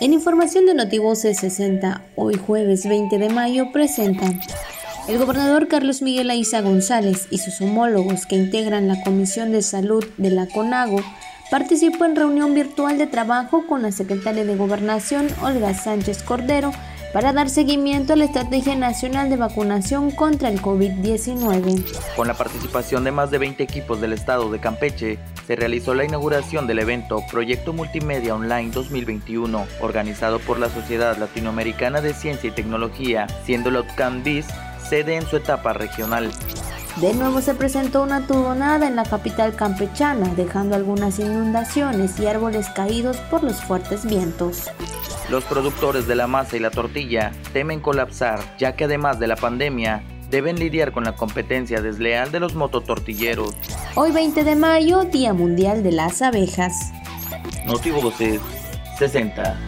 En información de Notivoce 60, hoy jueves 20 de mayo, presentan el gobernador Carlos Miguel Aiza González y sus homólogos que integran la Comisión de Salud de la CONAGO participó en reunión virtual de trabajo con la secretaria de Gobernación Olga Sánchez Cordero para dar seguimiento a la Estrategia Nacional de Vacunación contra el COVID-19. Con la participación de más de 20 equipos del estado de Campeche, se realizó la inauguración del evento Proyecto Multimedia Online 2021, organizado por la Sociedad Latinoamericana de Ciencia y Tecnología, siendo la UTCAM-BIS sede en su etapa regional. De nuevo se presentó una turbonada en la capital campechana, dejando algunas inundaciones y árboles caídos por los fuertes vientos. Los productores de la masa y la tortilla temen colapsar, ya que además de la pandemia, deben lidiar con la competencia desleal de los mototortilleros. Hoy 20 de mayo, Día Mundial de las Abejas. Notivoces 60.